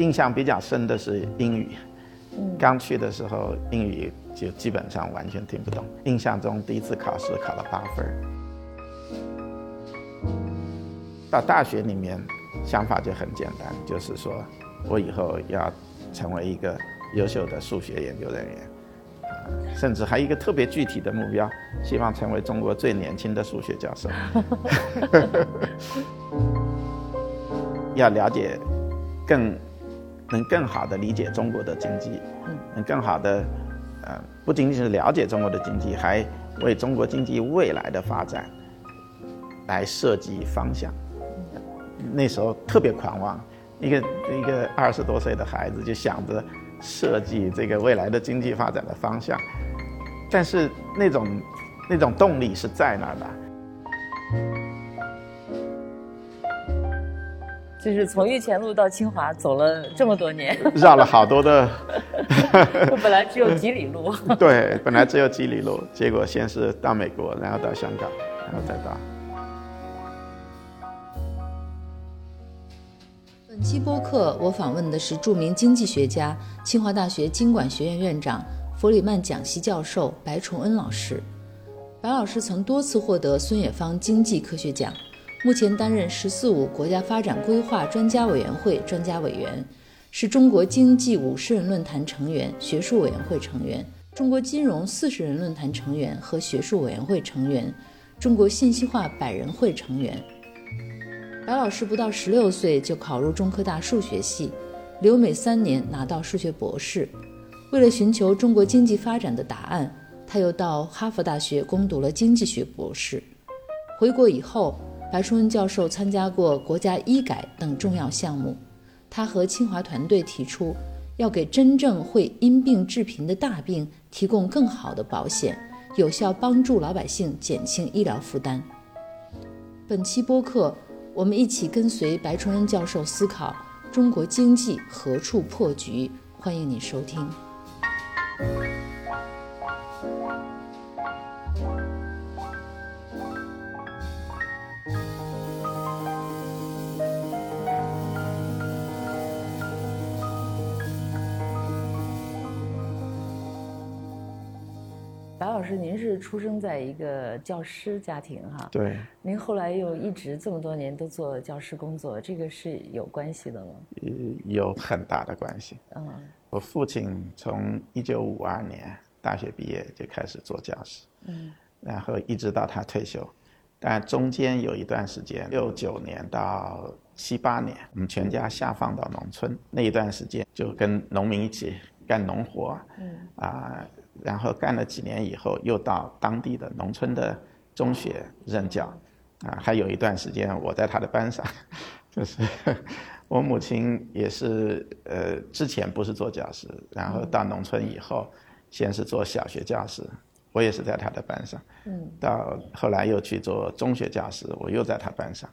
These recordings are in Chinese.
印象比较深的是英语。刚去的时候，英语就基本上完全听不懂。印象中第一次考试考了八分。到大学里面，想法就很简单，就是说我以后要成为一个优秀的数学研究人员，甚至还有一个特别具体的目标，希望成为中国最年轻的数学教授。要了解更。能更好的理解中国的经济，能更好的，呃，不仅仅是了解中国的经济，还为中国经济未来的发展来设计方向。那时候特别狂妄，一个一个二十多岁的孩子就想着设计这个未来的经济发展的方向，但是那种那种动力是在那儿的。就是从玉泉路到清华走了这么多年，绕了好多的。本来只有几里路。对，本来只有几里路，结果先是到美国，然后到香港，然后再到。本期播客我访问的是著名经济学家、清华大学经管学院院长、弗里曼讲席教授白崇恩老师。白老师曾多次获得孙冶方经济科学奖。目前担任“十四五”国家发展规划专家委员会专家委员，是中国经济五十人论坛成员、学术委员会成员，中国金融四十人论坛成员和学术委员会成员，中国信息化百人会成员。白老师不到十六岁就考入中科大数学系，留美三年拿到数学博士。为了寻求中国经济发展的答案，他又到哈佛大学攻读了经济学博士。回国以后。白崇恩教授参加过国家医改等重要项目，他和清华团队提出，要给真正会因病致贫的大病提供更好的保险，有效帮助老百姓减轻医疗负担。本期播客，我们一起跟随白崇恩教授思考中国经济何处破局，欢迎你收听。老师，您是出生在一个教师家庭哈？对。您后来又一直这么多年都做教师工作，这个是有关系的吗？有很大的关系。嗯。我父亲从一九五二年大学毕业就开始做教师，嗯，然后一直到他退休，但中间有一段时间，六九年到七八年，我们全家下放到农村，那一段时间就跟农民一起干农活，嗯，啊。然后干了几年以后，又到当地的农村的中学任教，啊，还有一段时间我在他的班上，就是 我母亲也是呃，之前不是做教师，然后到农村以后，先是做小学教师，我也是在他的班上，嗯，到后来又去做中学教师，我又在他班上。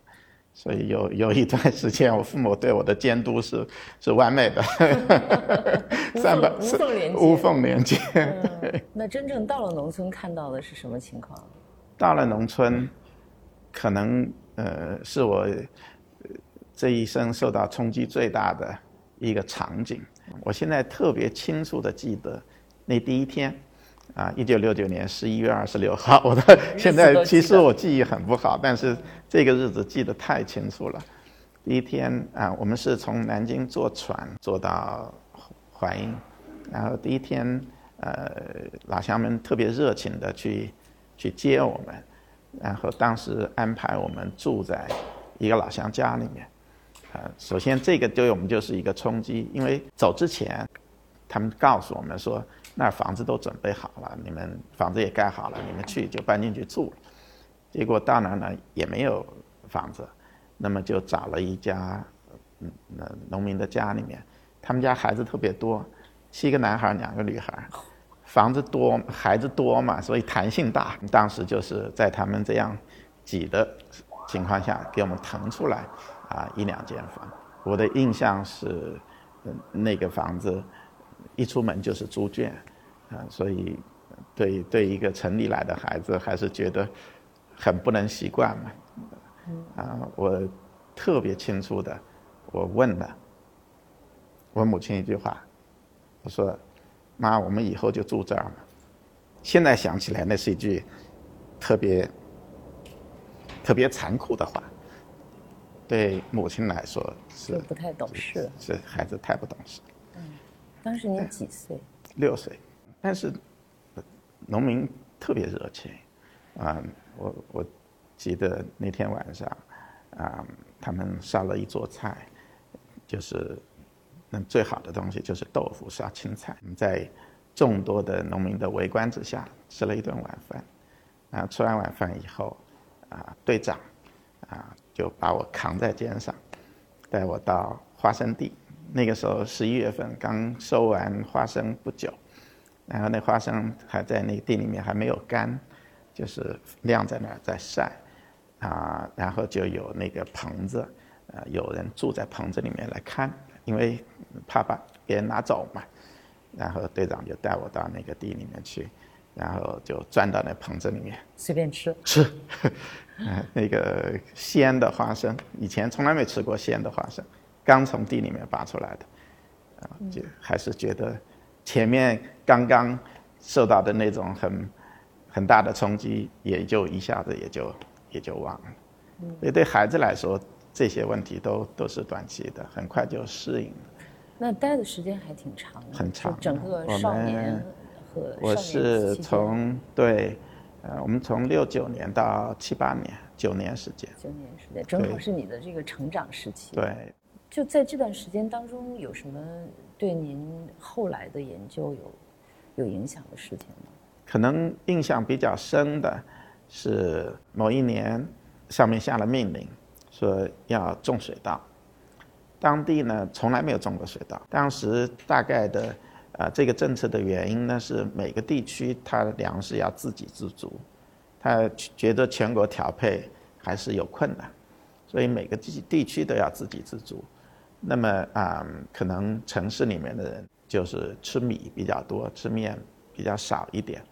所以有有一段时间，我父母对我的监督是是完美的，三百无缝连接。无缝连接。那真正到了农村，看到的是什么情况？到了农村，可能呃是我这一生受到冲击最大的一个场景。我现在特别清楚的记得那第一天。啊，一九六九年十一月二十六号，我的现在其实我记忆很不好，但是这个日子记得太清楚了。第一天啊，我们是从南京坐船坐到淮阴，然后第一天，呃，老乡们特别热情的去去接我们，然后当时安排我们住在一个老乡家里面。啊，首先这个对我们就是一个冲击，因为走之前，他们告诉我们说。那房子都准备好了，你们房子也盖好了，你们去就搬进去住了。结果到那呢也没有房子，那么就找了一家嗯那农民的家里面，他们家孩子特别多，七个男孩两个女孩，房子多孩子多嘛，所以弹性大。当时就是在他们这样挤的情况下，给我们腾出来啊一两间房。我的印象是，那个房子。一出门就是猪圈，啊，所以对对一个城里来的孩子还是觉得很不能习惯嘛。啊，我特别清楚的，我问了我母亲一句话，我说：“妈，我们以后就住这儿嘛。”现在想起来，那是一句特别特别残酷的话。对母亲来说是不太懂事，是孩子太不懂事。嗯，当时您几岁？六岁，但是农民特别热情啊！我我记得那天晚上啊，他们烧了一桌菜，就是那最好的东西就是豆腐烧青菜。在众多的农民的围观之下，吃了一顿晚饭。啊，吃完晚饭以后，啊，队长啊就把我扛在肩上，带我到花生地。那个时候十一月份刚收完花生不久，然后那花生还在那个地里面还没有干，就是晾在那儿在晒，啊，然后就有那个棚子，啊，有人住在棚子里面来看，因为怕把别人拿走嘛，然后队长就带我到那个地里面去，然后就钻到那棚子里面。随便吃。吃，嗯，那个鲜的花生，以前从来没吃过鲜的花生。刚从地里面拔出来的，啊，就还是觉得前面刚刚受到的那种很很大的冲击，也就一下子也就也就忘了。所以对孩子来说，这些问题都都是短期的，很快就适应了。那待的时间还挺长的，很长。整个少年和我是从对，呃，我们从六九年到七八年，九年时间。九年时间，正好是你的这个成长时期。对。就在这段时间当中，有什么对您后来的研究有有影响的事情吗？可能印象比较深的是某一年，上面下了命令，说要种水稻。当地呢从来没有种过水稻。当时大概的啊这个政策的原因呢是每个地区它粮食要自给自足，他觉得全国调配还是有困难，所以每个地地区都要自给自足。那么啊，可能城市里面的人就是吃米比较多，吃面比较少一点，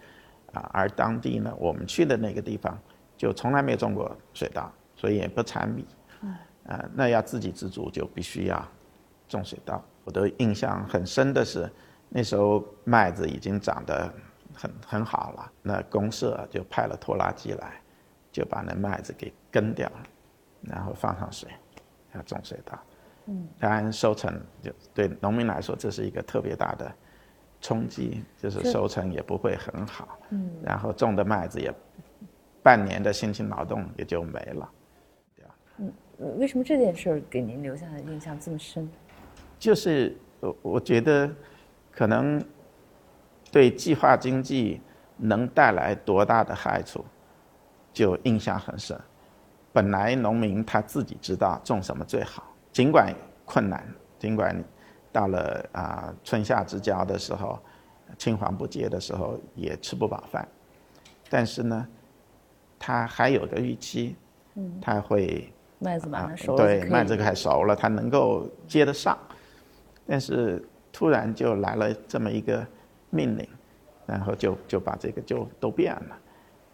啊，而当地呢，我们去的那个地方就从来没有种过水稻，所以也不产米，啊，那要自给自足就必须要种水稻。我的印象很深的是，那时候麦子已经长得很很好了，那公社就派了拖拉机来，就把那麦子给耕掉了，然后放上水，要种水稻。嗯，当然收成就对农民来说，这是一个特别大的冲击，就是收成也不会很好。嗯，然后种的麦子也半年的辛勤劳动也就没了，对吧？嗯，为什么这件事儿给您留下的印象这么深？就是我我觉得可能对计划经济能带来多大的害处，就印象很深。本来农民他自己知道种什么最好。尽管困难，尽管到了啊春夏之交的时候，青黄不接的时候也吃不饱饭，但是呢，他还有个预期，他会麦子马上熟了，对麦子快熟了，他能够接得上，但是突然就来了这么一个命令，然后就就把这个就都变了。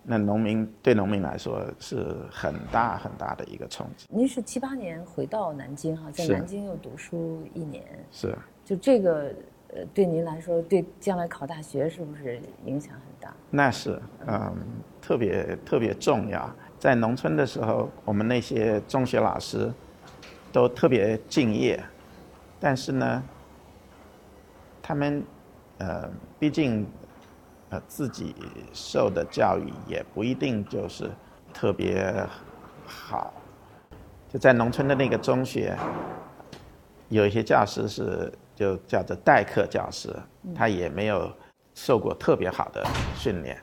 那农民对农民来说是很大很大的一个冲击。您是七八年回到南京哈，在南京又读书一年。是。就这个呃，对您来说，对将来考大学是不是影响很大？那是，嗯，特别特别重要。在农村的时候，我们那些中学老师都特别敬业，但是呢，他们呃，毕竟。呃，自己受的教育也不一定就是特别好。就在农村的那个中学，有一些教师是就叫做代课教师，他也没有受过特别好的训练。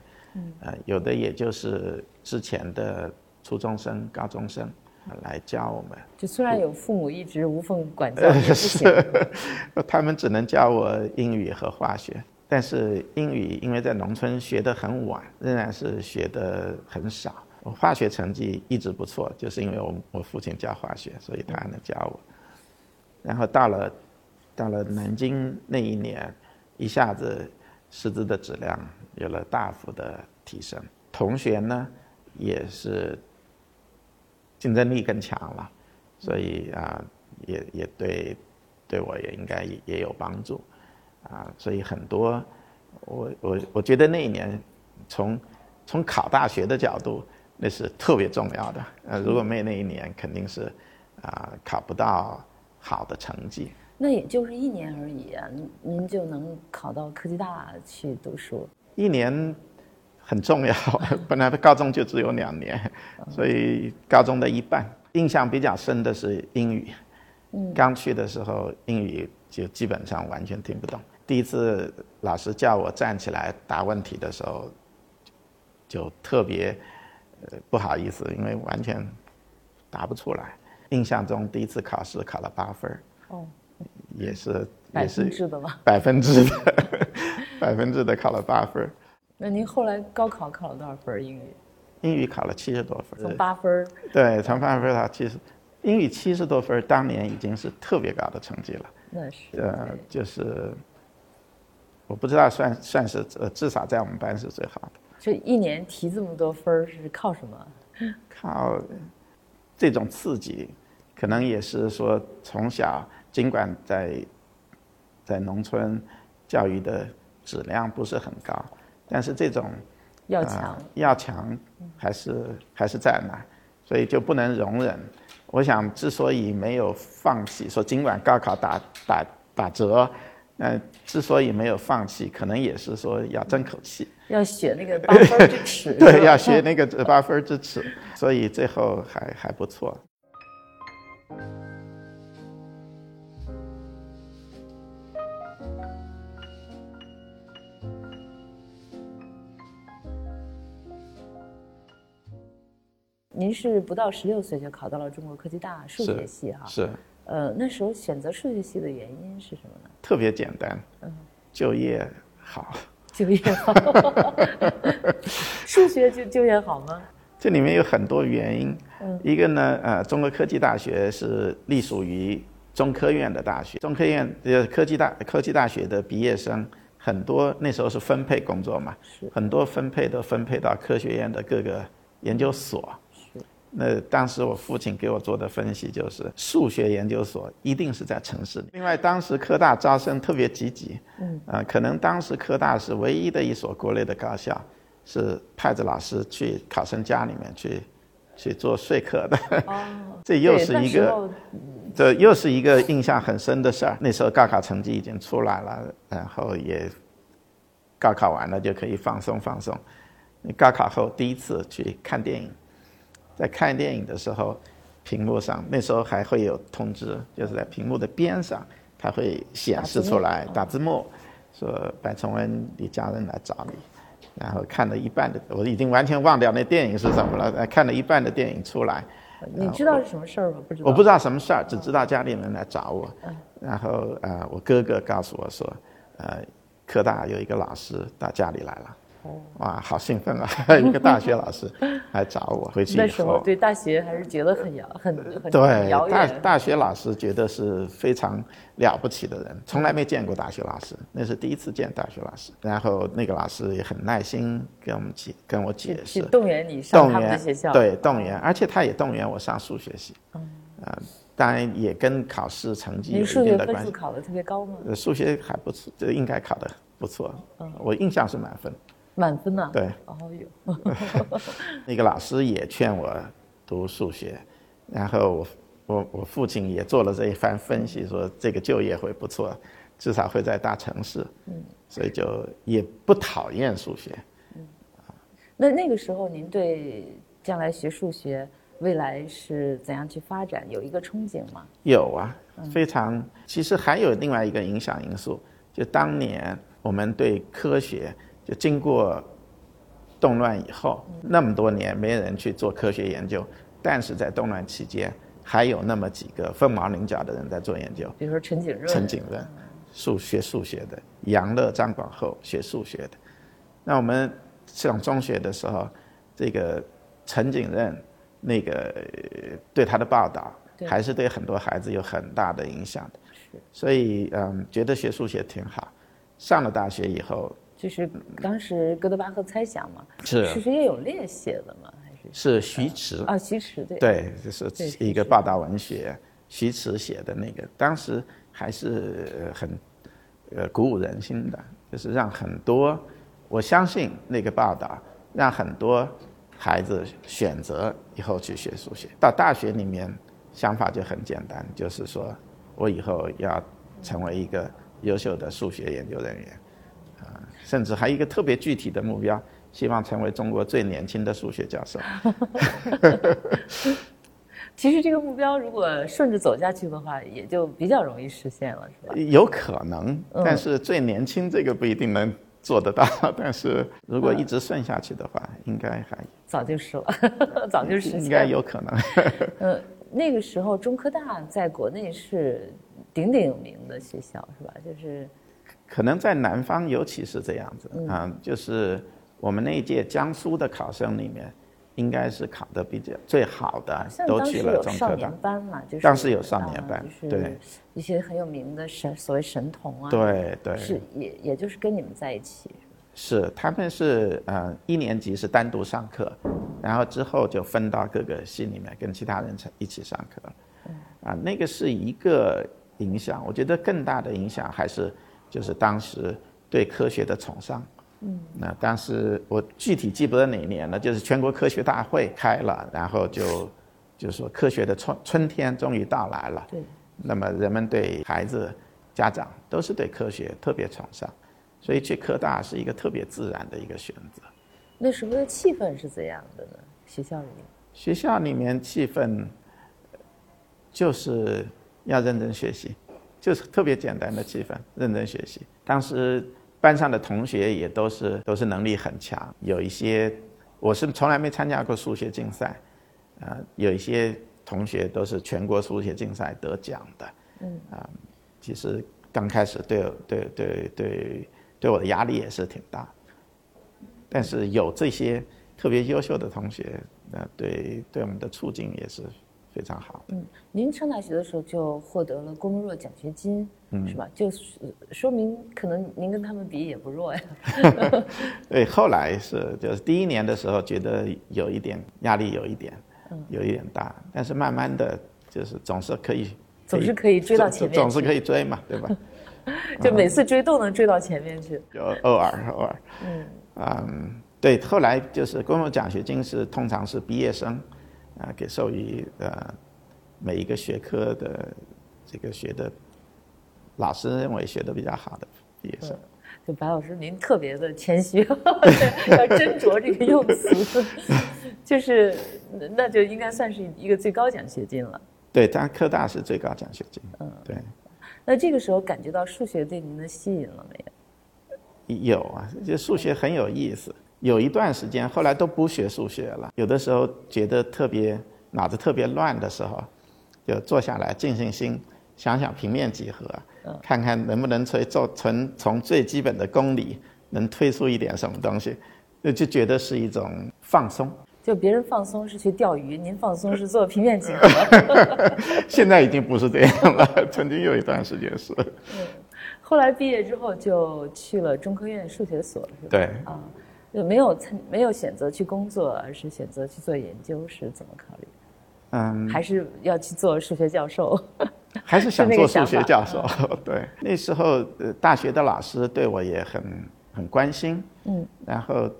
呃，有的也就是之前的初中生、高中生来教我们。就虽然有父母一直无缝管教，是 他们只能教我英语和化学。但是英语因为在农村学得很晚，仍然是学得很少。我化学成绩一直不错，就是因为我我父亲教化学，所以他还能教我。然后到了到了南京那一年，一下子师资的质量有了大幅的提升，同学呢也是竞争力更强了，所以啊也也对对我也应该也也有帮助，啊，所以很多，我我我觉得那一年，从从考大学的角度，那是特别重要的。呃，如果没有那一年，肯定是啊考不到好的成绩。那也就是一年而已啊，您就能考到科技大去读书？一年很重要，本来高中就只有两年，所以高中的一半。印象比较深的是英语，嗯刚去的时候英语就基本上完全听不懂。第一次老师叫我站起来答问题的时候，就特别呃不好意思，因为完全答不出来。印象中第一次考试考了八分哦。也是百分之的吗？百分之的，百分之的考了八分。那您后来高考考了多少分英语？英语考了七十多分。从八分？对，从八分到七十，英语七十多分，当年已经是特别高的成绩了。那是。呃，就是，我不知道算算是呃，至少在我们班是最好的。就一年提这么多分是靠什么？靠这种刺激，可能也是说从小。尽管在在农村教育的质量不是很高，但是这种要强要强还是还是在那，所以就不能容忍。我想之所以没有放弃，说尽管高考打打打折，呃，之所以没有放弃，可能也是说要争口气，要学那个 八分之耻，对，要学那个八分之尺，所以最后还还不错。您是不到十六岁就考到了中国科技大数学系哈？是。呃，那时候选择数学系的原因是什么呢？特别简单，嗯，就业好。就业好。数学就就业好吗？这里面有很多原因。嗯。一个呢，呃，中国科技大学是隶属于中科院的大学，中科院呃科技大科技大学的毕业生很多，那时候是分配工作嘛，是。很多分配都分配到科学院的各个研究所。那当时我父亲给我做的分析就是，数学研究所一定是在城市里。另外，当时科大招生特别积极，嗯，啊，可能当时科大是唯一的一所国内的高校，是派着老师去考生家里面去，去做说客的。哦，这又是一个，这又是一个印象很深的事儿。那时候高考成绩已经出来了，然后也高考完了就可以放松放松。高考后第一次去看电影。在看电影的时候，屏幕上那时候还会有通知，就是在屏幕的边上，它会显示出来打字幕，说白崇文，你家人来找你。然后看了一半的，我已经完全忘掉那电影是什么了。看了一半的电影出来，你知道是什么事儿吗？不知道。我不知道什么事儿，只知道家里人来找我。然后呃，我哥哥告诉我说，呃，科大有一个老师到家里来了。哇，好兴奋啊！一个大学老师 来找我，回去以后，那时候对大学还是觉得很遥很很对大大学老师觉得是非常了不起的人，从来没见过大学老师，那是第一次见大学老师。然后那个老师也很耐心跟我们解跟我解释，动员你上他们的学校，对动员，而且他也动员我上数学系。嗯，啊，当然也跟考试成绩有一定的关系。考的特别高吗？数学还不错，这应该考的不错。嗯，我印象是满分。满分呐！对，哦哟，那个老师也劝我读数学，然后我我我父亲也做了这一番分析，说这个就业会不错，至少会在大城市，嗯，所以就也不讨厌数学。嗯，那那个时候您对将来学数学未来是怎样去发展有一个憧憬吗？有啊，非常。其实还有另外一个影响因素，就当年我们对科学。就经过动乱以后，那么多年没人去做科学研究，但是在动乱期间，还有那么几个凤毛麟角的人在做研究。比如说陈景润，陈景润，数学数学的；杨乐、张广厚学数学的。那我们上中学的时候，这个陈景润那个对他的报道，还是对很多孩子有很大的影响的。是。所以嗯，觉得学数学挺好。上了大学以后。就是当时哥德巴赫猜想嘛，是是谁叶烈写的吗？还是是徐迟啊？徐迟对对，就是一个报道文学，徐迟写的那个，当时还是很呃鼓舞人心的，就是让很多我相信那个报道让很多孩子选择以后去学数学。到大学里面想法就很简单，就是说我以后要成为一个优秀的数学研究人员，啊，甚至还有一个特别具体的目标，希望成为中国最年轻的数学教授。其实这个目标如果顺着走下去的话，也就比较容易实现了，是吧？有可能，但是最年轻这个不一定能做得到。但是如果一直顺下去的话，应该还早就是了，早就实现。应该有可能。嗯，那个时候中科大在国内是鼎鼎有名的学校，是吧？就是可能在南方尤其是这样子啊，就是我们那一届江苏的考生里面。应该是考的比较最好的，都去了中科大。班嘛，就是当时有少年班，对。一些很有名的神，所谓神童啊，对对，是也也就是跟你们在一起，是他们是呃一年级是单独上课，然后之后就分到各个系里面跟其他人一起上课，啊，那个是一个影响，我觉得更大的影响还是就是当时对科学的崇尚。嗯，那当时我具体记不得哪年了，就是全国科学大会开了，然后就，就说科学的春春天终于到来了。对。那么人们对孩子、家长都是对科学特别崇尚，所以去科大是一个特别自然的一个选择。那时候的气氛是怎样的呢？学校里面？学校里面气氛，就是要认真学习，就是特别简单的气氛，认真学习。当时。班上的同学也都是都是能力很强，有一些我是从来没参加过数学竞赛，啊，有一些同学都是全国数学竞赛得奖的，嗯，啊，其实刚开始对对对对对我的压力也是挺大，但是有这些特别优秀的同学，那对对我们的促进也是。非常好。嗯，您上大学的时候就获得了郭沫若奖学金，嗯是吧？就是说明可能您跟他们比也不弱呀。对，后来是就是第一年的时候觉得有一点压力，有一点，有一点大，但是慢慢的就是总是可以，总是可以追到前面，总是可以追嘛，对吧？就每次追都能追到前面去。就偶尔偶尔。嗯嗯，对，后来就是郭沫奖学金是通常是毕业生。啊，给授予呃每一个学科的这个学的老师认为学的比较好的毕业生。就白老师，您特别的谦虚，要斟酌这个用词，就是那就应该算是一个最高奖学金了。对，咱科大是最高奖学金。嗯，对。那这个时候感觉到数学对您的吸引了没有？有啊，就数学很有意思。有一段时间，后来都不学数学了。有的时候觉得特别脑子特别乱的时候，就坐下来静静心，想想平面几何，看看能不能从从从最基本的公理能推出一点什么东西，就就觉得是一种放松。就别人放松是去钓鱼，您放松是做平面几何。现在已经不是这样了，曾经有一段时间是。嗯，后来毕业之后就去了中科院数学所，是吧？对。啊。就没有参没有选择去工作，而是选择去做研究，是怎么考虑？嗯，还是要去做数学教授？还是想做数学教授？对，那时候呃，大学的老师对我也很很关心。嗯，然后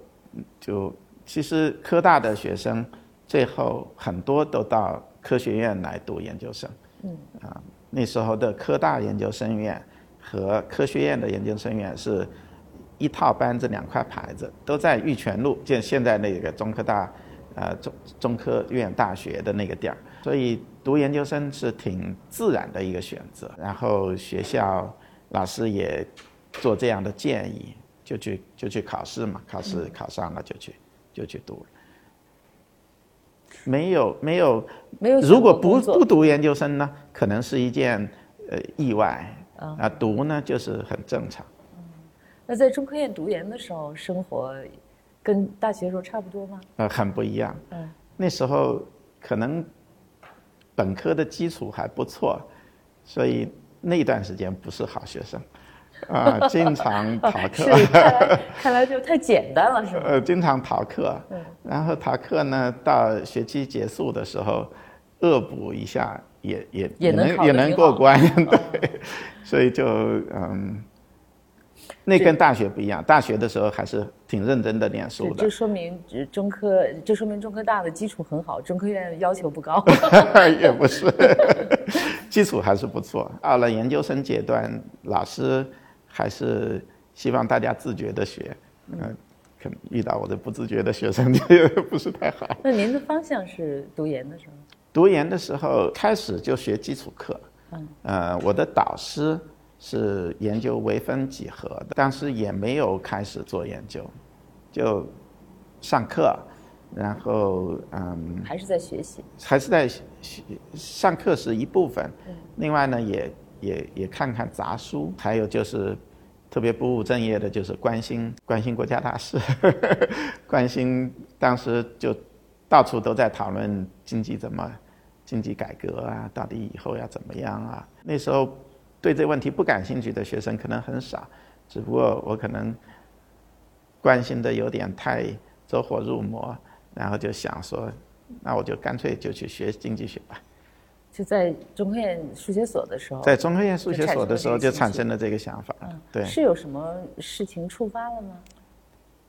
就其实科大的学生最后很多都到科学院来读研究生。嗯，啊，那时候的科大研究生院和科学院的研究生院是。一套班子两块牌子都在玉泉路，就现在那个中科大，呃中中科院大学的那个地儿，所以读研究生是挺自然的一个选择。然后学校老师也做这样的建议，就去就去考试嘛，考试考上了就去就去读了。没有没有没有，如果不不读研究生呢，可能是一件呃意外啊，读呢就是很正常。那在中科院读研的时候，生活跟大学时候差不多吗？呃，很不一样。嗯，那时候可能本科的基础还不错，所以那段时间不是好学生，啊，经常 逃课。看来看来就太简单了，是吧？呃，经常逃课。嗯。然后逃课呢，到学期结束的时候，恶补一下，也也也能也能过关，对，所以就嗯，那跟大学不一样，大学的时候还是挺认真的念书的这，说明呃中科，这说明中科大的基础很好，中科院要求不高。也不是，基础还是不错。到了研究生阶段，老师还是希望大家自觉的学，嗯、可能遇到我的不自觉的学生就 不是太好。那您的方向是读研的时候？读研的时候开始就学基础课，嗯，呃，我的导师是研究微分几何的，当时也没有开始做研究，就上课，然后嗯，还是在学习？还是在学上课是一部分，另外呢也也也看看杂书，还有就是特别不务正业的，就是关心关心国家大事，关心当时就到处都在讨论经济怎么经济改革啊，到底以后要怎么样啊？那时候对这问题不感兴趣的学生可能很少，只不过我可能关心的有点太走火入魔，然后就想说，那我就干脆就去学经济学吧。就在中科院数学所的时候，在中科院数学所的时候就就产产生了这个想法。对，是有什么事情触发了吗？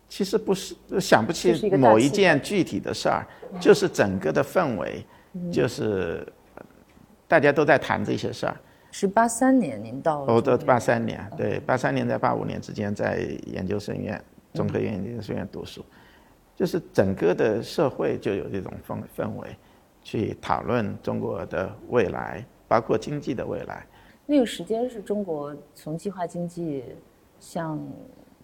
其实不是想不起某一件具体的事儿，就是整个的氛围，就是呃大家都在谈这些事儿。是八三年您到我的中科院八三年，对，八三年在八五年之间在研究生院，中科院研究生院读书，就是整个的社会就有这种氛氛围，去讨论中国的未来，包括经济的未来。那个时间是中国从计划经济向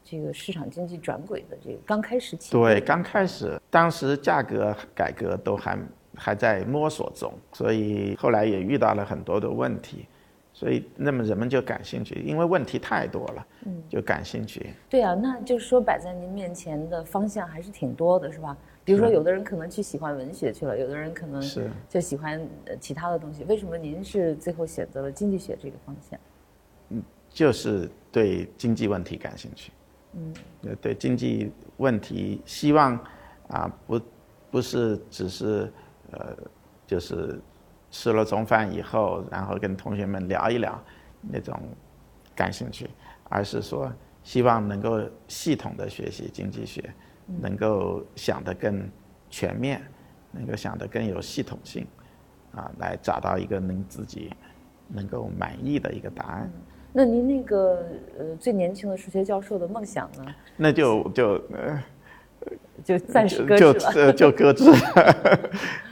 这个市场经济转轨的这个刚开始起。对，刚开始，当时价格改革都还还在摸索中，所以后来也遇到了很多的问题，所以那么人们就感兴趣，因为问题太多了，嗯就感兴趣。对啊，那就是说摆在您面前的方向还是挺多的，是吧？比如说，有的人可能去喜欢文学去了，有的人可能是就喜欢呃其他的东西。为什么您是最后选择了经济学这个方向？嗯就是对经济问题感兴趣。嗯，对经济问题，希望啊不不是只是呃就是吃了中饭以后，然后跟同学们聊一聊那种感兴趣，而是说希望能够系统的学习经济学，能够想得更全面，能够想得更有系统性，啊，来找到一个能自己能够满意的一个答案。那您那个呃最年轻的数学教授的梦想呢？那就就呃就暂时搁就置了。呃就搁置了，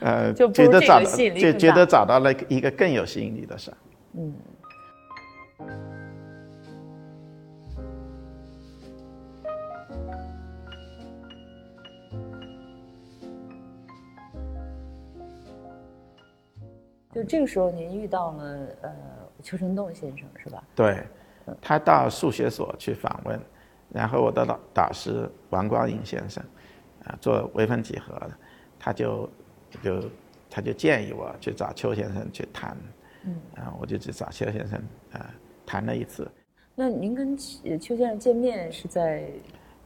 呃，就觉得找就觉得找到了一个更有吸引力的事儿。嗯就这个时候，您遇到了呃邱成栋先生是吧？对，他到数学所去访问，然后我的导导师王光颖先生，啊，做微分几何的，他就就他就建议我去找邱先生去谈，嗯，啊，我就去找邱先生啊谈了一次。那您跟邱邱先生见面是在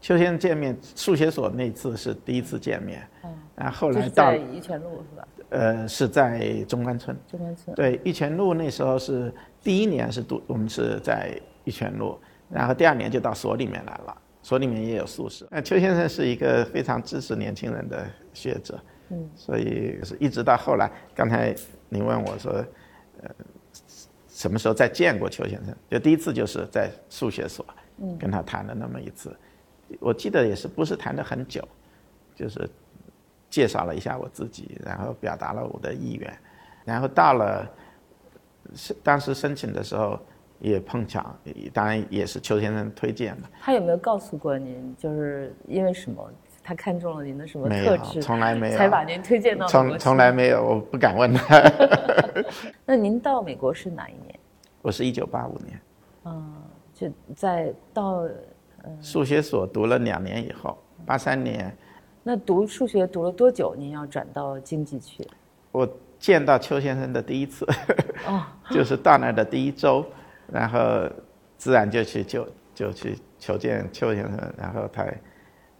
邱先生见面，数学所那次是第一次见面，嗯然后后就是来到在宜泉路是吧？呃是在中关村。中关村。对，玉泉路那时候是第一年是读，我们是在玉泉路，然后第二年就到所里面来了，所里面也有宿舍。那邱先生是一个非常支持年轻人的学者，嗯，所以是一直到后来，刚才您问我说，呃，什么时候再见过邱先生？就第一次就是在数学所，嗯，跟他谈了那么一次，我记得也是不是谈的很久，就是介绍了一下我自己，然后表达了我的意愿，然后到了是当时申请的时候也碰巧，当然也是邱先生推荐的，他有没有告诉过您，就是因为什么？他看中了您的什么特质？从来没有才把您推荐到从从来没有，我不敢问他。那您到美国是哪一年？我是一九八五年嗯，就在到数学所读了两年以后，八三年那读数学读了多久？您要转到经济去？我见到邱先生的第一次，哦，就是到那儿的第一周，然后自然就去就就去求见邱先生，然后他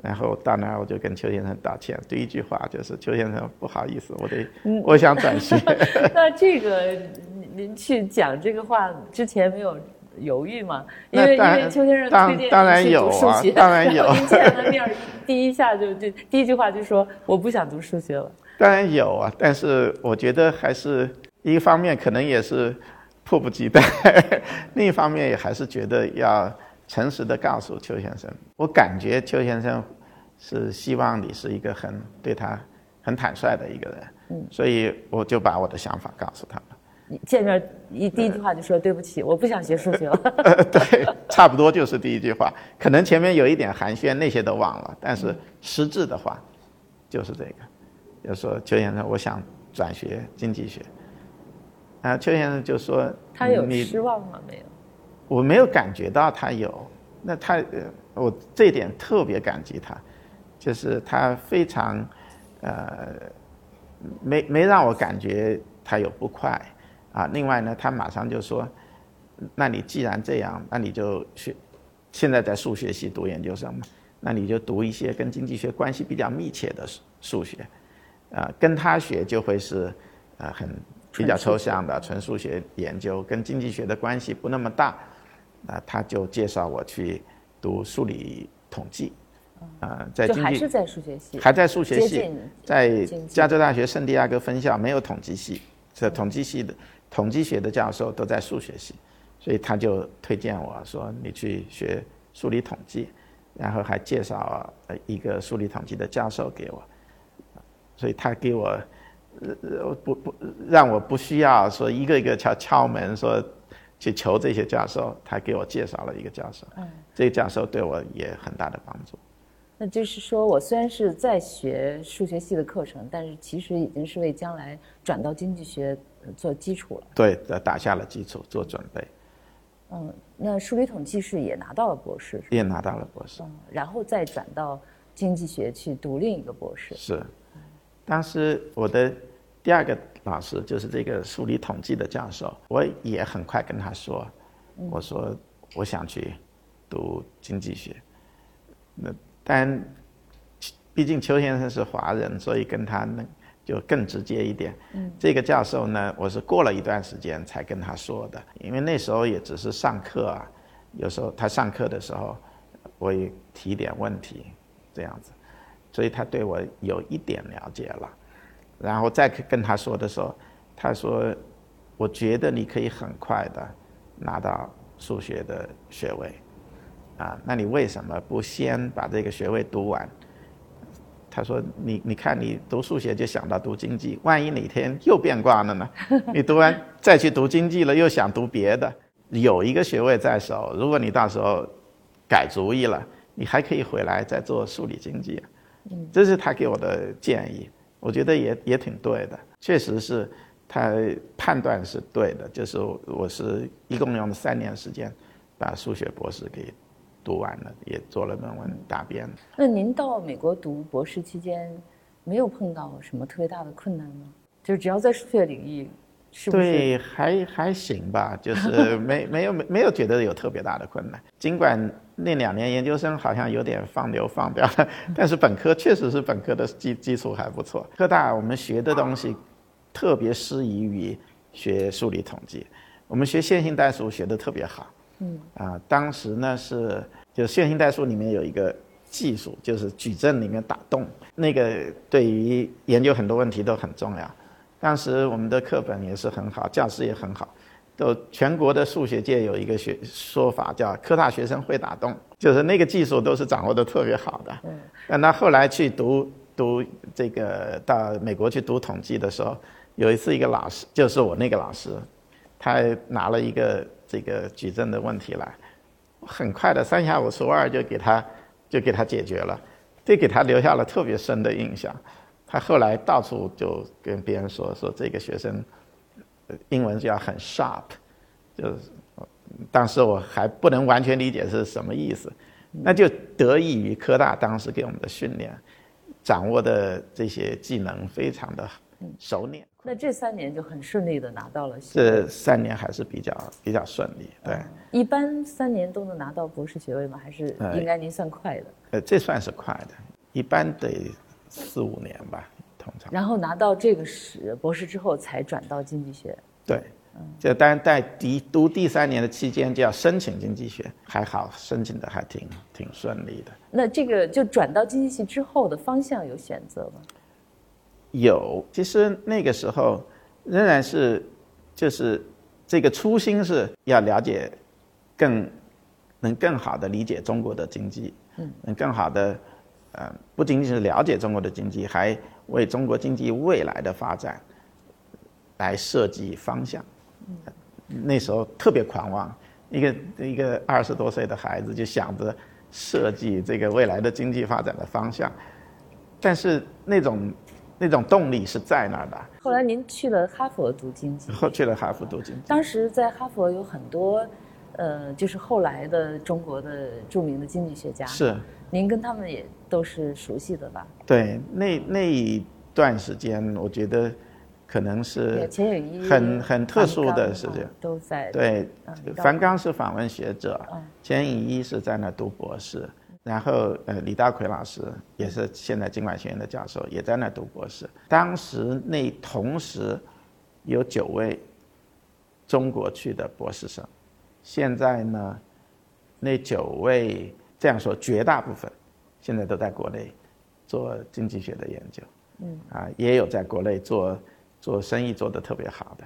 然后到那儿我就跟邱先生道歉，第一句话就是邱先生不好意思，我得我想转学。那这个您您去讲这个话之前没有犹豫吗？因为因为邱先生当推荐当然你去有啊读数学，当然有见了面儿，第一下就就第一句话就说我不想读数学了。当然有啊，但是我觉得还是一方面可能也是迫不及待，另一方面也还是觉得要诚实的告诉邱先生，我感觉邱先生是希望你是一个很对他很坦率的一个人，嗯，所以我就把我的想法告诉他了。你见面一第一句话就说对不起，我不想学数学了。呃，对，差不多就是第一句话，可能前面有一点寒暄，那些都忘了，但是实质的话就是这个，就说邱先生，我想转学经济学，啊，邱先生就说他有你失望吗？没有。我没有感觉到他有，那他呃，我这一点特别感激他，就是他非常，呃，没没让我感觉他有不快，啊，另外呢，他马上就说，那你既然这样，那你就学，现在在数学系读研究生嘛，那你就读一些跟经济学关系比较密切的数数学，啊，跟他学就会是，呃，很比较抽象的纯数学研究，跟经济学的关系不那么大。那他就介绍我去读数理统计，啊，在经济就还是在数学系，还在数学系，在加州大学圣地亚哥分校没有统计系，这统计系的统计学的教授都在数学系，所以他就推荐我说你去学数理统计，然后还介绍呃一个数理统计的教授给我，所以他给我呃呃不不让我不需要说一个一个敲敲门说去求这些教授，他给我介绍了一个教授，嗯，这个教授对我也很大的帮助。那就是说我虽然是在学数学系的课程，但是其实已经是为将来转到经济学呃做基础了。对，打下了基础，做准备，嗯，那数理统计是也拿到了博士，也拿到了博士。嗯，然后再转到经济学去读另一个博士。是，当时我的第二个老师就是这个数理统计的教授，我也很快跟他说，我说我想去读经济学。那但毕竟邱先生是华人，所以跟他呢就更直接一点。这个教授呢，我是过了一段时间才跟他说的，因为那时候也只是上课啊，有时候他上课的时候，我也提点问题，这样子，所以他对我有一点了解了。然后再跟他说的时候，他说：“我觉得你可以很快的拿到数学的学位，啊，那你为什么不先把这个学位读完？”他说：“你你看，你读数学就想到读经济，万一哪天又变卦了呢？你读完再去读经济了，又想读别的，有一个学位在手，如果你到时候改主意了，你还可以回来再做数理经济。”这是他给我的建议。我觉得也也挺对的，确实是他判断是对的，就是我是一共用了三年时间把数学博士给读完了，也做了论文答辩。那您到美国读博士期间，没有碰到什么特别大的困难吗？就是只要在数学领域，是不是？对，还还行吧，就是 没没有没没有觉得有特别大的困难。尽管那两年研究生好像有点放牛放掉了，但是本科确实是本科的基基础还不错。科大我们学的东西特别适宜于学数理统计，我们学线性代数学的特别好。嗯啊，当时呢是就线性代数里面有一个技术，就是矩阵里面打洞，那个对于研究很多问题都很重要。当时我们的课本也是很好，教师也很好，都全国的数学界有一个学说法叫“科大学生会打洞”，就是那个技术都是掌握的特别好的。嗯，那后来去读读这个到美国去读统计的时候，有一次一个老师，就是我那个老师，他拿了一个这个矩阵的问题来，很快的三下五除二就给他就给他解决了，这给他留下了特别深的印象。他后来到处就跟别人说说这个学生，呃英文叫很 sharp，就是当时我还不能完全理解是什么意思，那就得益于科大当时给我们的训练，掌握的这些技能非常的熟练。那这三年就很顺利的拿到了这三年还是比较比较顺利，对，一般三年都能拿到博士学位吗？还是哎应该您算快的？呃，这算是快的，一般得四五年吧，通常。然后拿到这个是博士之后才转到经济学。对，就当然在第读第三年的期间就要申请经济学，还好申请的还挺挺顺利的。那这个就转到经济系之后的方向有选择吗？有，其实那个时候仍然是，就是这个初心是要了解更能更好的理解中国的经济，嗯，能更好的呃不仅仅是了解中国的经济，还为中国经济未来的发展来设计方向。那时候特别狂妄，一个一个二十多岁的孩子就想着设计这个未来的经济发展的方向，但是那种那种动力是在那儿的。后来您去了哈佛读经济，后去了哈佛读经济，当时在哈佛有很多，呃，就是后来的中国的著名的经济学家，是您跟他们也都是熟悉的吧？对那那一段时间，我觉得可能是很很特殊的时间。都在对嗯，高樊纲是访问学者嗯，钱颖一是在那读博士，然后呃李大奎老师也是现在经管学院的教授，也在那读博士。当时那同时有九位中国去的博士生，现在呢那九位这样说，绝大部分现在都在国内做经济学的研究，嗯啊，也有在国内做做生意做得特别好的，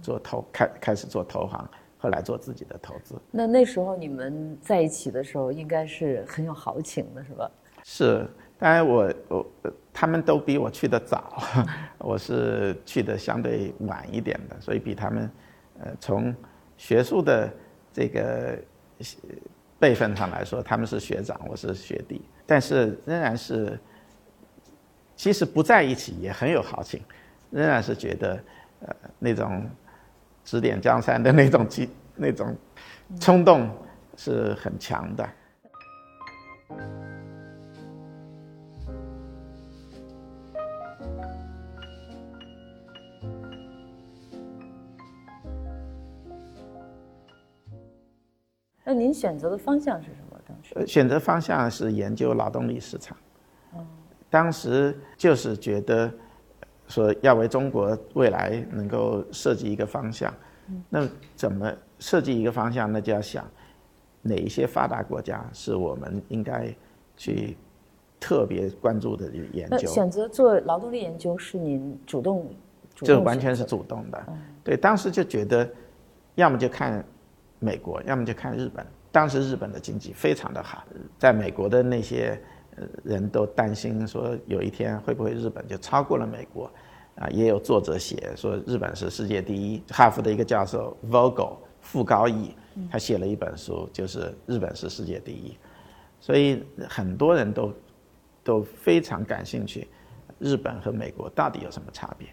做投开开始做投行，后来做自己的投资。那那时候你们在一起的时候，应该是很有豪情的，是吧？是，当然我我呃他们都比我去的早，我是去的相对晚一点的，所以比他们呃从学术的这个辈分上来说，他们是学长，我是学弟，但是仍然是其实不在一起也很有豪情，仍然是觉得呃那种指点江山的那种激那种冲动是很强的。那您选择的方向是什么？当时呃选择方向是研究劳动力市场。当时就是觉得呃说要为中国未来能够设计一个方向，那怎么设计一个方向？那就要想哪一些发达国家是我们应该去特别关注的研究。那选择做劳动力研究是您主动，主这完全是主动的。对，当时就觉得，要么就看美国，要么就看日本。当时日本的经济非常的好，在美国的那些呃人都担心说，有一天会不会日本就超过了美国？啊，也有作者写说日本是世界第一。哈佛的一个教授 Vogel 傅高义，他写了一本书，就是日本是世界第一。所以很多人都都非常感兴趣，日本和美国到底有什么差别？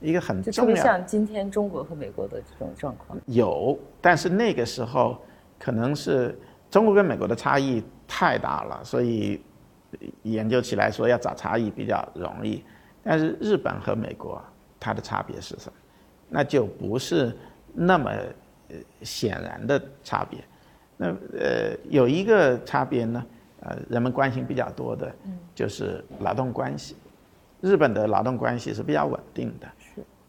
一个很就特别重要像今天中国和美国的这种状况。有，但是那个时候可能是中国跟美国的差异太大了，所以研究起来说要找差异比较容易。但是日本和美国它的差别是什么？那就不是那么呃显然的差别。那呃有一个差别呢，呃人们关心比较多的，就是劳动关系。日本的劳动关系是比较稳定的，是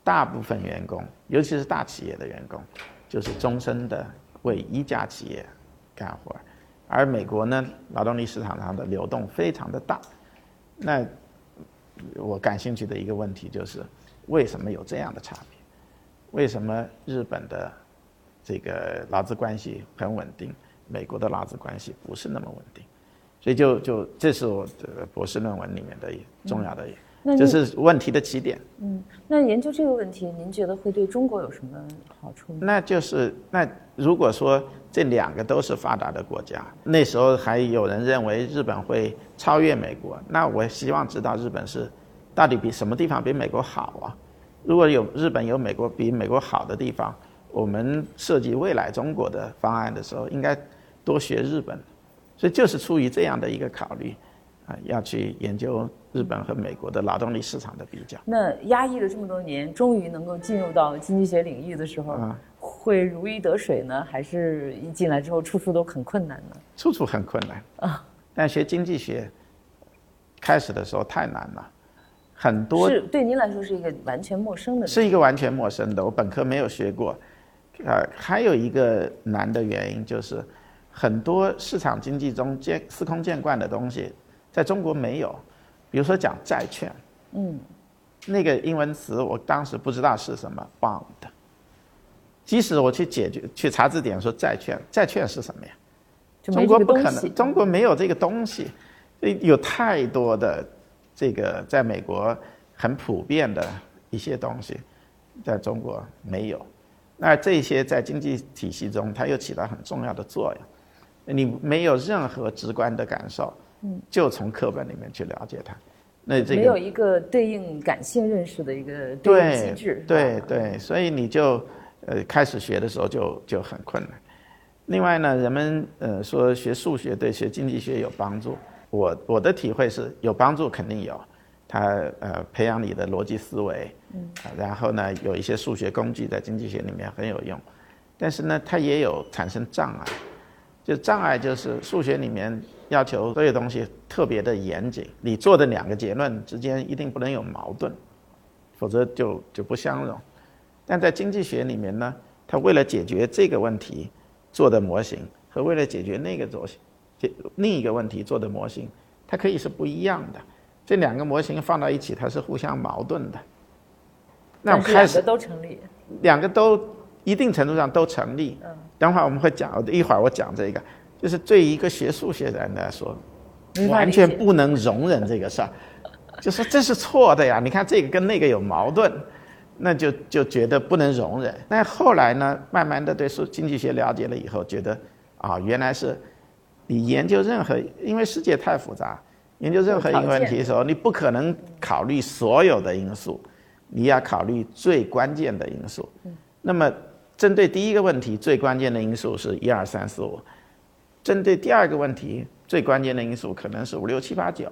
大部分员工，尤其是大企业的员工，就是终身的为一家企业干活，而美国呢，劳动力市场上的流动非常的大。那我感兴趣的一个问题就是，为什么有这样的差别？为什么日本的这个劳资关系很稳定，美国的劳资关系不是那么稳定？所以就就这是我的博士论文里面的重要的，那这是问题的起点。嗯，那研究这个问题，您觉得会对中国有什么好处吗？那就是那如果说这两个都是发达的国家，那时候还有人认为日本会超越美国，那我希望知道日本是到底比什么地方比美国好啊？如果有日本有美国比美国好的地方，我们设计未来中国的方案的时候，应该多学日本。所以就是出于这样的一个考虑，啊，要去研究日本和美国的劳动力市场的比较。那压抑了这么多年，终于能够进入到经济学领域的时候，啊会如鱼得水呢，还是一进来之后处处都很困难呢？处处很困难啊。但学经济学开始的时候太难了，很多是对您来说是一个完全陌生的，是一个完全陌生的，我本科没有学过。呃，还有一个难的原因就是，很多市场经济中见司空见惯的东西，在中国没有。比如说讲债券，嗯，那个英文词我当时不知道是什么 bond。即使我去解决去查字典说债券，债券是什么呀？中国不可能，中国没有这个东西，有太多的这个在美国很普遍的一些东西，在中国没有。那这些在经济体系中，它又起到很重要的作用。你没有任何直观的感受，嗯。就从课本里面去了解它。那这个没有一个对应感性认识的一个对应机对制，对对，所以你就呃开始学的时候就就很困难。另外呢，人们呃说学数学对学经济学有帮助，我我的体会是有帮助，肯定有，它呃培养你的逻辑思维，嗯，然后呢有一些数学工具在经济学里面很有用，但是呢它也有产生障碍，就障碍就是数学里面要求这些东西特别的严谨，你做的两个结论之间一定不能有矛盾，否则就就不相容。但在经济学里面呢，他为了解决这个问题做的模型，和为了解决那个模型解另一个问题做的模型，它可以是不一样的。这两个模型放到一起，它是互相矛盾的。那我们开始两个都成立，两个都一定程度上都成立。嗯等会儿我们会讲，一会儿我讲这个，就是对一个学数学的人来说，完全不能容忍这个事儿，就说这是错的呀！你看这个跟那个有矛盾，那就就觉得不能容忍。但后来呢，慢慢的对数经济学了解了以后，觉得啊，原来是你研究任何，因为世界太复杂，研究任何一个问题的时候，你不可能考虑所有的因素，你要考虑最关键的因素。那么针对第一个问题，最关键的因素是一二三四五；针对第二个问题，最关键的因素可能是五六七八九。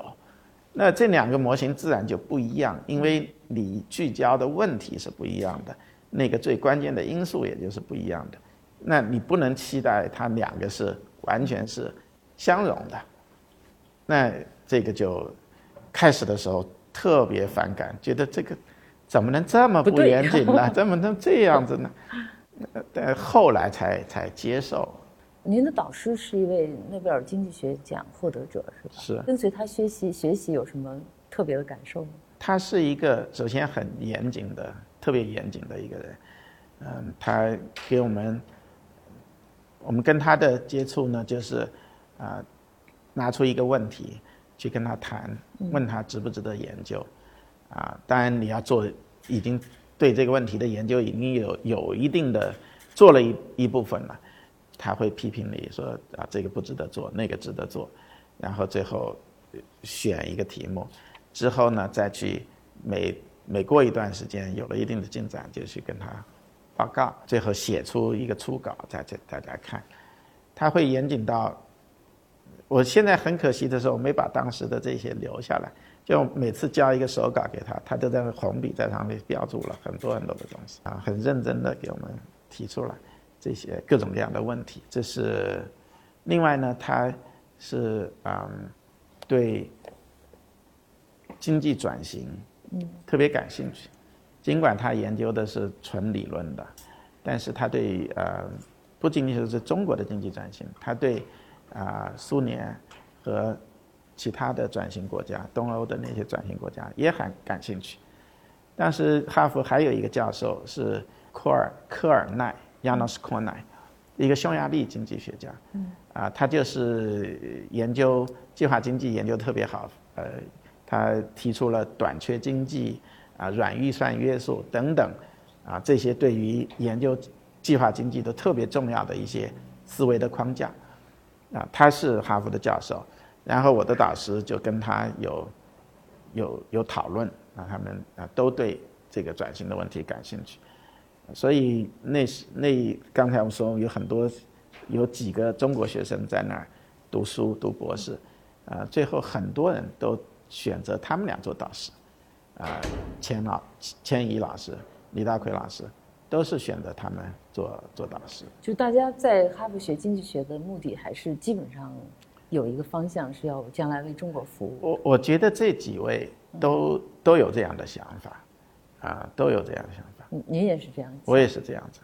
那这两个模型自然就不一样，因为你聚焦的问题是不一样的，那个最关键的因素也就是不一样的。那你不能期待它两个是完全是相容的。那这个就开始的时候特别反感，觉得这个怎么能这么不严谨呢？怎么能这样子呢？呃但后来才才接受，您的导师是一位诺贝尔经济学奖获得者，是吧？是跟随他学习学习有什么特别的感受吗？他是一个首先很严谨的、特别严谨的一个人。嗯，他给我们，我们跟他的接触呢，就是啊、拿出一个问题去跟他谈，问他值不值得研究。啊，当然你要做，已经对这个问题的研究已经有有一定的做了一一部分了，他会批评你说啊这个不值得做，那个值得做，然后最后选一个题目，之后呢再去每每过一段时间有了一定的进展，就去跟他报告，最后写出一个初稿再再大家看，他会严谨到。我现在很可惜的是，我没把当时的这些留下来。就每次交一个手稿给他，他都在红笔在上面标注了很多很多的东西啊，很认真的给我们提出来这些各种各样的问题。这是另外呢，他是嗯对经济转型嗯特别感兴趣，尽管他研究的是纯理论的，但是他对呃不仅仅是中国的经济转型，他对啊、苏联和其他的转型国家，东欧的那些转型国家也很感兴趣。但是哈佛还有一个教授是库尔科尔奈 （Janos k o r n 一个匈牙利经济学家。嗯。啊，他就是研究计划经济研究特别好。呃，他提出了短缺经济、啊软预算约束等等，啊这些对于研究计划经济都特别重要的一些思维的框架。啊，他是哈佛的教授，然后我的导师就跟他有有有讨论，啊，他们啊都对这个转型的问题感兴趣，所以那时那刚才我们说有很多有几个中国学生在那儿读书读博士，呃，最后很多人都选择他们俩做导师，啊，钱老钱怡老师、李大奎老师，都是选择他们做做导师。就大家在哈佛学经济学的目的，还是基本上有一个方向，是要将来为中国服务。我我觉得这几位都都有这样的想法，啊，都有这样的想法。嗯您也是这样想？我也是这样子。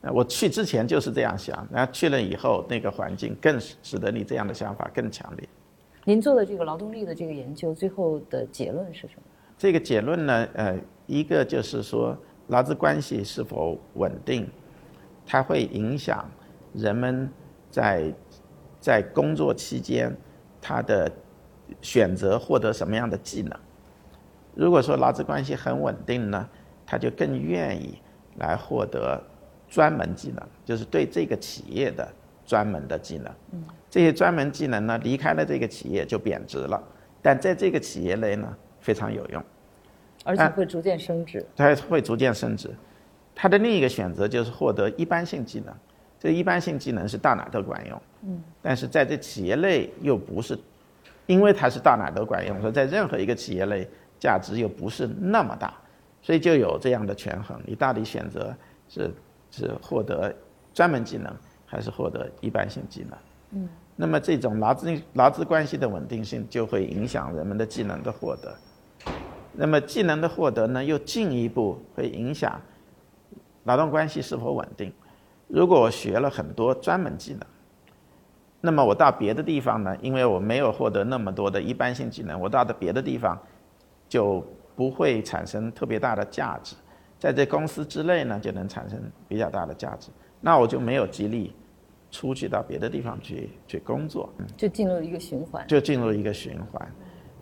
那我去之前就是这样想，然后去了以后，那个环境更使得你这样的想法更强烈。您做的这个劳动力的这个研究，最后的结论是什么？这个结论呢，呃，一个就是说劳资关系是否稳定，它会影响人们在在工作期间他的选择获得什么样的技能。如果说劳资关系很稳定呢，他就更愿意来获得专门技能，就是对这个企业的专门的技能。这些专门技能呢，离开了这个企业就贬值了，但在这个企业内呢，非常有用。而且会逐渐升值。它会逐渐升值。它的另一个选择就是获得一般性技能，这一般性技能是到哪都管用。嗯。但是在这企业内又不是，因为它是到哪都管用，所以在任何一个企业内价值又不是那么大，所以就有这样的权衡：你到底选择是是获得专门技能，还是获得一般性技能？嗯。那么这种劳资劳资关系的稳定性就会影响人们的技能的获得。那么技能的获得呢，又进一步会影响劳动关系是否稳定。如果我学了很多专门技能，那么我到别的地方呢，因为我没有获得那么多的一般性技能，我到的别的地方就不会产生特别大的价值，在这公司之内呢，就能产生比较大的价值，那我就没有激励出去到别的地方去去工作，就进入一个循环。就进入一个循环。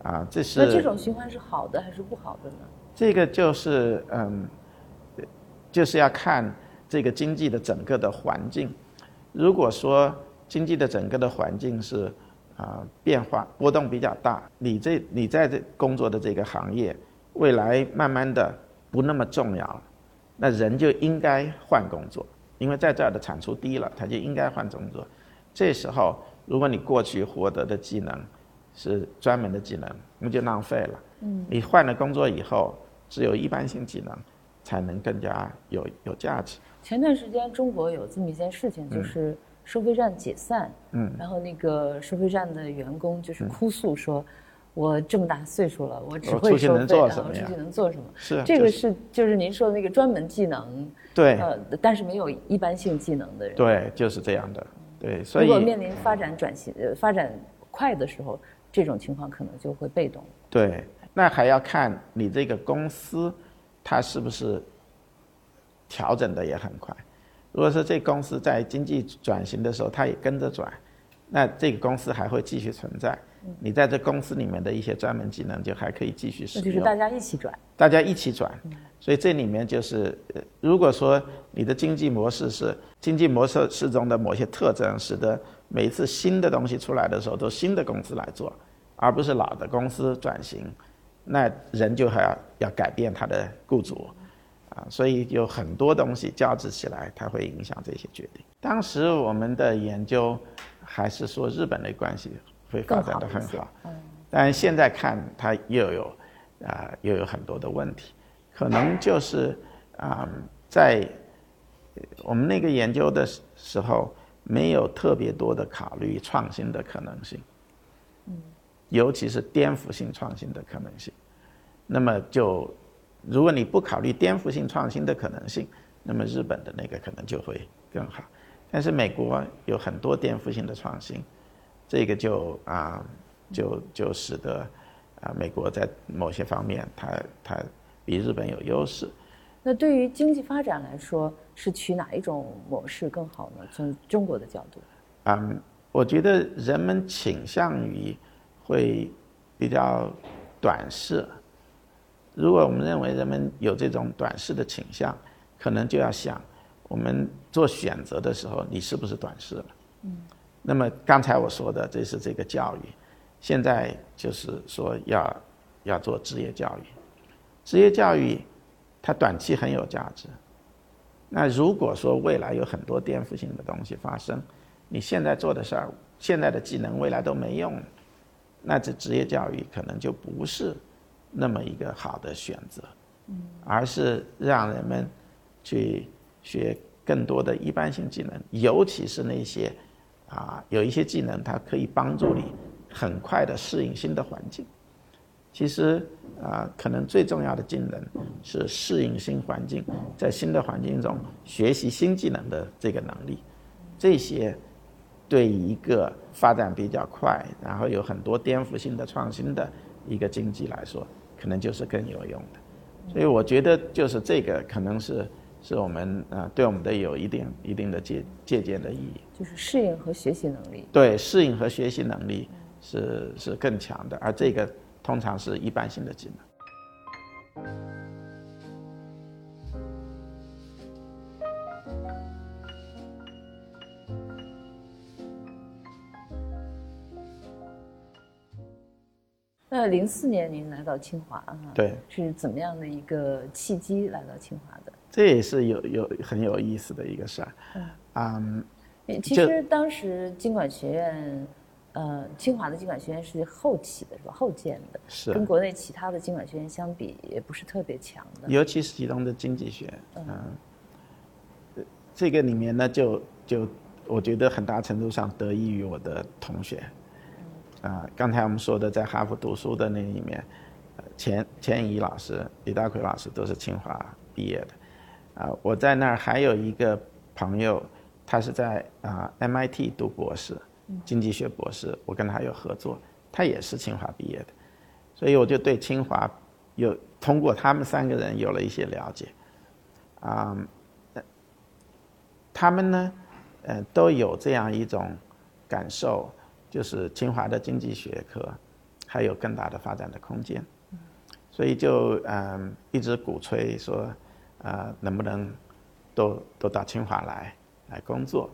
啊，这是那这种循环是好的还是不好的呢？这个就是嗯，就是要看这个经济的整个的环境。如果说经济的整个的环境是啊变化波动比较大，你这你在这工作的这个行业，未来慢慢的不那么重要了，那人就应该换工作，因为在这儿的产出低了，他就应该换工作。这时候，如果你过去获得的技能，是专门的技能，那就浪费了。嗯，你换了工作以后，只有一般性技能，才能更加有有价值。前段时间中国有这么一件事情，就是收费站解散，嗯，然后那个收费站的员工就是哭诉说，我这么大岁数了，我只会收费，我出去能做什么？是这个是就是您说的那个专门技能，对，呃，但是没有一般性技能的人，对，就是这样的，对，所以如果面临发展转型、呃发展快的时候。这种情况可能就会被动。对，那还要看你这个公司，它是不是调整的也很快。如果说这公司在经济转型的时候，它也跟着转，那这个公司还会继续存在。你在这公司里面的一些专门技能就还可以继续使用。那就是大家一起转。大家一起转，所以这里面就是，如果说你的经济模式是经济模式式中的某些特征，使得每一次新的东西出来的时候，都新的公司来做。而不是老的公司转型，那人就还要要改变他的雇主，啊，所以有很多东西交织起来，它会影响这些决定。当时我们的研究还是说日本的关系会发展的很好，但现在看它又有啊又有很多的问题，可能就是啊在我们那个研究的时候没有特别多的考虑创新的可能性。尤其是颠覆性创新的可能性，那么就如果你不考虑颠覆性创新的可能性，那么日本的那个可能就会更好。但是美国有很多颠覆性的创新，这个就啊就就使得啊美国在某些方面它它比日本有优势。那对于经济发展来说，是取哪一种模式更好呢？从中国的角度，嗯，我觉得人们倾向于。会比较短视。如果我们认为人们有这种短视的倾向，可能就要想，我们做选择的时候，你是不是短视了？嗯。那么刚才我说的，这是这个教育，现在就是说要要做职业教育，职业教育它短期很有价值。那如果说未来有很多颠覆性的东西发生，你现在做的事儿，现在的技能未来都没用。那这职业教育可能就不是那么一个好的选择，而是让人们去学更多的一般性技能，尤其是那些啊有一些技能它可以帮助你很快的适应新的环境。其实啊，可能最重要的技能是适应新环境，在新的环境中学习新技能的这个能力，这些对一个发展比较快，然后有很多颠覆性的创新的一个经济来说，可能就是更有用的。所以我觉得，就是这个可能是是我们啊，对我们的有一定一定的借借鉴的意义。就是适应和学习能力。对，适应和学习能力是是更强的，而这个。通常是一般性的技能。那零四年您来到清华啊？对，是怎么样的一个契机来到清华的？这也是有有很有意思的一个事儿。嗯，其实当时经管学院。呃，清华的经管学院是后起的，是吧？后建的，是跟国内其他的经管学院相比，也不是特别强的。尤其是其中的经济学，嗯，这个里面呢，就就我觉得很大程度上得益于我的同学。啊，刚才我们说的在哈佛读书的那里面，钱钱怡老师、李大奎老师都是清华毕业的。啊，我在那儿还有一个朋友，他是在啊 MIT 读博士。经济学博士，我跟他有合作，他也是清华毕业的，所以我就对清华有通过他们三个人有了一些了解，啊，他们呢，呃，都有这样一种感受，就是清华的经济学科还有更大的发展的空间，所以就嗯一直鼓吹说，啊，能不能都都到清华来来工作？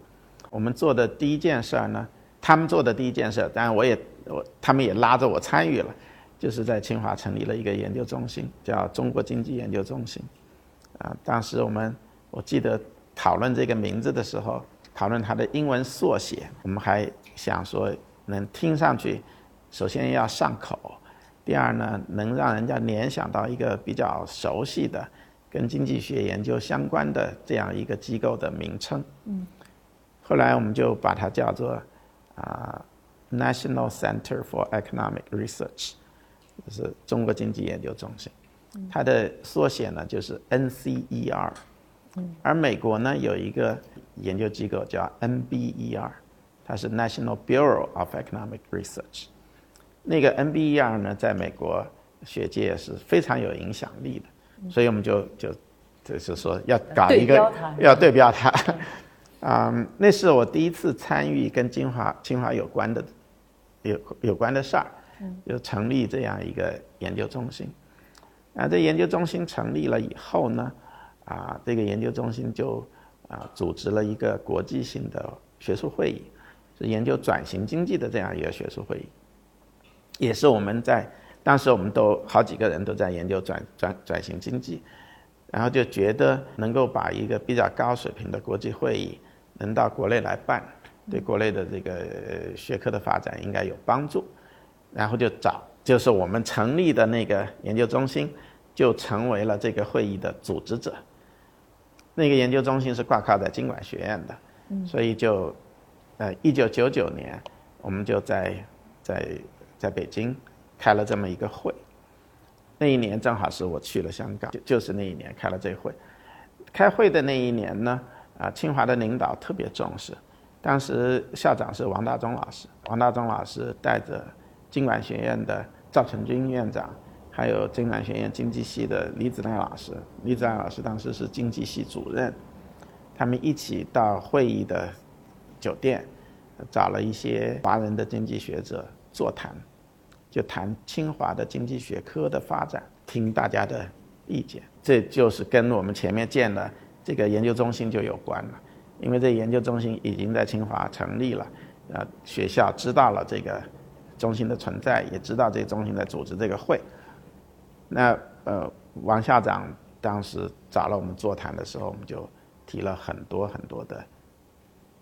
我们做的第一件事儿呢。他们做的第一件事，当然我也我他们也拉着我参与了，就是在清华成立了一个研究中心，叫中国经济研究中心。啊，当时我们我记得讨论这个名字的时候，讨论它的英文缩写，我们还想说能听上去，首先要上口，第二呢能让人家联想到一个比较熟悉的跟经济学研究相关的这样一个机构的名称。嗯。后来我们就把它叫做。啊，National Center for Economic Research，就是中国经济研究中心，它的缩写呢就是 NCER，而美国呢有一个研究机构叫 NBER，它是 National Bureau of Economic Research，那个 NBER 呢在美国学界是非常有影响力的，所以我们就就就是说要搞一个要对标它。啊，那是我第一次参与跟清华清华有关的有有关的事儿，就成立这样一个研究中心。啊，这研究中心成立了以后呢，啊，这个研究中心就啊组织了一个国际性的学术会议，是研究转型经济的这样一个学术会议，也是我们在当时我们都好几个人都在研究转转转型经济，然后就觉得能够把一个比较高水平的国际会议。能到国内来办，对国内的这个学科的发展应该有帮助。然后就找，就是我们成立的那个研究中心，就成为了这个会议的组织者。那个研究中心是挂靠在经管学院的，所以就，呃，一九九九年，我们就在在在北京开了这么一个会。那一年正好是我去了香港，就就是那一年开了这会。开会的那一年呢？啊，清华的领导特别重视，当时校长是王大中老师，王大中老师带着经管学院的赵成军院长，还有经管学院经济系的李子奈老师，李子奈老师当时是经济系主任，他们一起到会议的酒店，找了一些华人的经济学者座谈，就谈清华的经济学科的发展，听大家的意见，这就是跟我们前面建的。这个研究中心就有关了，因为这研究中心已经在清华成立了，呃，学校知道了这个中心的存在，也知道这个中心在组织这个会。那呃，王校长当时找了我们座谈的时候，我们就提了很多很多的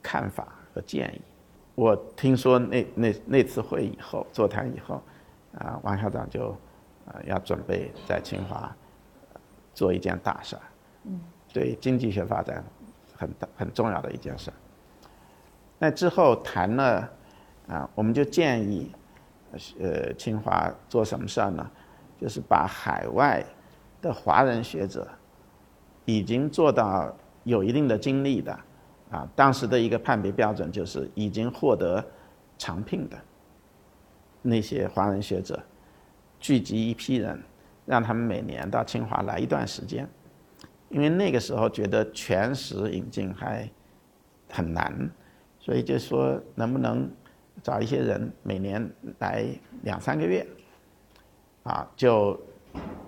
看法和建议。我听说那那那次会以后座谈以后，啊，王校长就啊要准备在清华做一件大事儿，嗯，对经济学发展很大很重要的一件事儿。那之后谈了啊，我们就建议呃清华做什么事儿呢？就是把海外的华人学者已经做到有一定的经历的。啊，当时的一个判别标准就是已经获得长聘的那些华人学者，聚集一批人，让他们每年到清华来一段时间，因为那个时候觉得全时引进还很难，所以就说能不能找一些人每年来两三个月，啊，就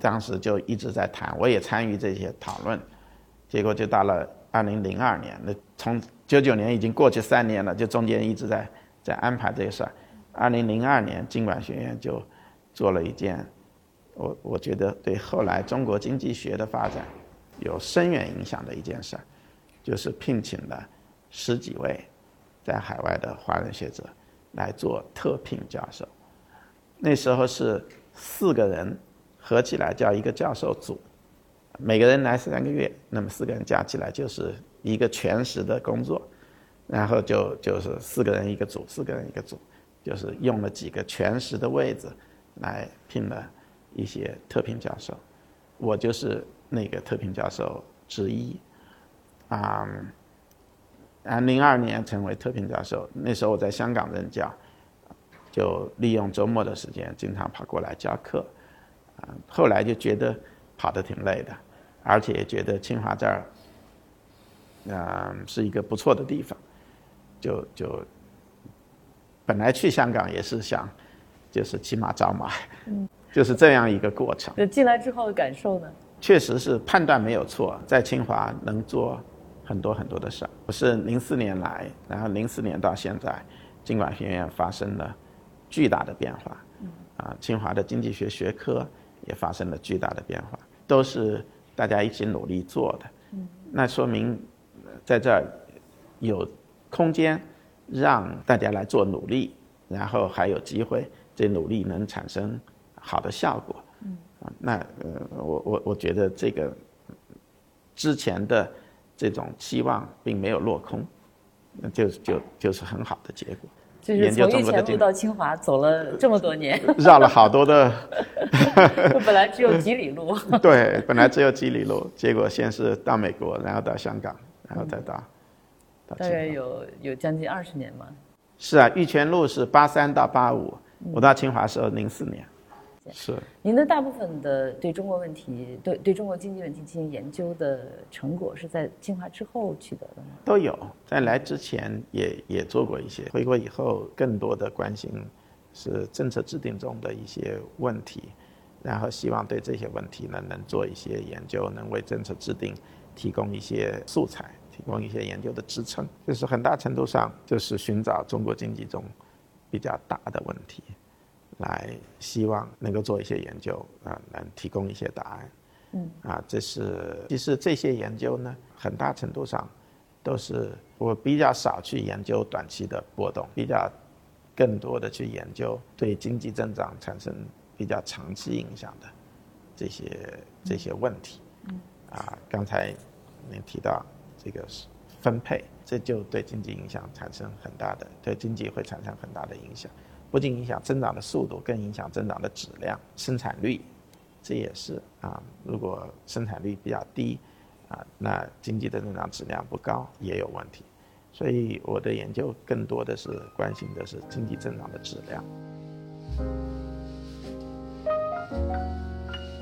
当时就一直在谈，我也参与这些讨论，结果就到了。二零零二年，那从九九年已经过去三年了，就中间一直在在安排这个事儿。二零零二年，经管学院就做了一件，我我觉得对后来中国经济学的发展有深远影响的一件事儿，就是聘请了十几位在海外的华人学者来做特聘教授。那时候是四个人合起来叫一个教授组。每个人来三个月，那么四个人加起来就是一个全时的工作，然后就就是四个人一个组，四个人一个组，就是用了几个全时的位置来聘了一些特聘教授，我就是那个特聘教授之一，啊，啊，零二年成为特聘教授，那时候我在香港任教，就利用周末的时间经常跑过来教课，啊，后来就觉得跑得挺累的。而且也觉得清华这儿，嗯，是一个不错的地方，就就本来去香港也是想，就是骑马找马，嗯，就是这样一个过程。那进来之后的感受呢？确实是判断没有错，在清华能做很多很多的事儿。我是零四年来，然后零四年到现在，经管学院发生了巨大的变化，啊，清华的经济学学科也发生了巨大的变化，都是。大家一起努力做的，那说明在这儿有空间让大家来做努力，然后还有机会，这努力能产生好的效果。啊，那呃，我我我觉得这个之前的这种期望并没有落空，那就就就是很好的结果。就是从一前路到清华走了这么多年，绕了好多的。本来只有几里路。对，本来只有几里路，结果先是到美国，然后到香港，然后再到。大概有有将近二十年嘛。是啊，玉泉路是八三到八五，我到清华时候零四年。是，您的大部分的对中国问题、对对中国经济问题进行研究的成果是在清华之后取得的吗？都有，在来之前也也做过一些，回国以后更多的关心是政策制定中的一些问题，然后希望对这些问题呢能做一些研究，能为政策制定提供一些素材，提供一些研究的支撑，就是很大程度上就是寻找中国经济中比较大的问题。来，希望能够做一些研究啊，能提供一些答案。嗯，啊，这是其实这些研究呢，很大程度上都是我比较少去研究短期的波动，比较更多的去研究对经济增长产生比较长期影响的这些这些问题。嗯，啊，刚才您提到这个分配，这就对经济影响产生很大的，对经济会产生很大的影响。不仅影响增长的速度，更影响增长的质量、生产率，这也是啊。如果生产率比较低，啊，那经济的增长质量不高也有问题。所以我的研究更多的是关心的是经济增长的质量。